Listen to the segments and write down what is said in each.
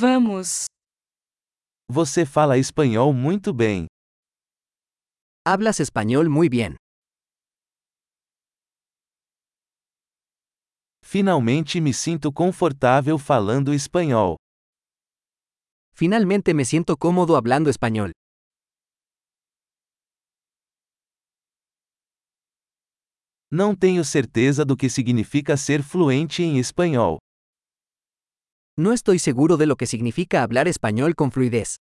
Vamos. Você fala espanhol muito bem. Hablas español muy bien. Finalmente me sinto confortável falando espanhol. Finalmente me siento cómodo hablando español. Não tenho certeza do que significa ser fluente em espanhol. No estoy seguro de lo que significa hablar español con fluidez.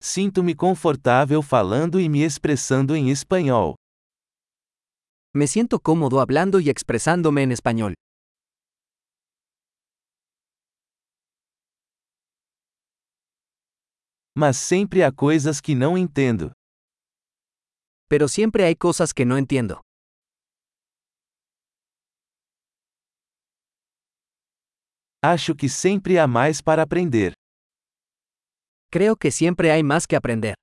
Sinto-me confortável falando e me expressando em espanhol. Me siento cómodo hablando y expresándome en español. Mas sempre há coisas que não entendo. Pero siempre hay cosas que no entiendo. Acho que sempre há mais para aprender. Creo que siempre hay más que aprender.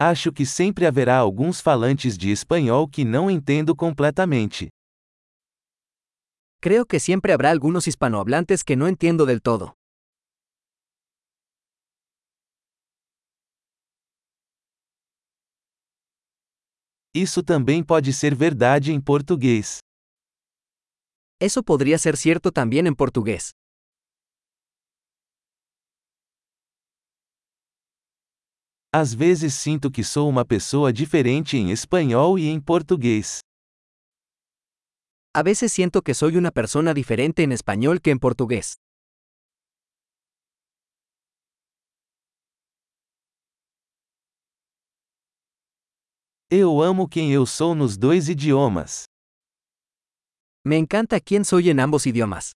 Acho que sempre haverá alguns falantes de espanhol que não entendo completamente. Creo que siempre habrá algunos hispanohablantes que no entiendo del todo. Isso também pode ser verdade em português. Eso podría ser cierto también en portugués. Às vezes sinto que sou uma pessoa diferente em espanhol e em português. A veces siento que soy una persona diferente en español que en portugués. Eu amo quem eu sou nos dois idiomas. Me encanta quién soy en ambos idiomas.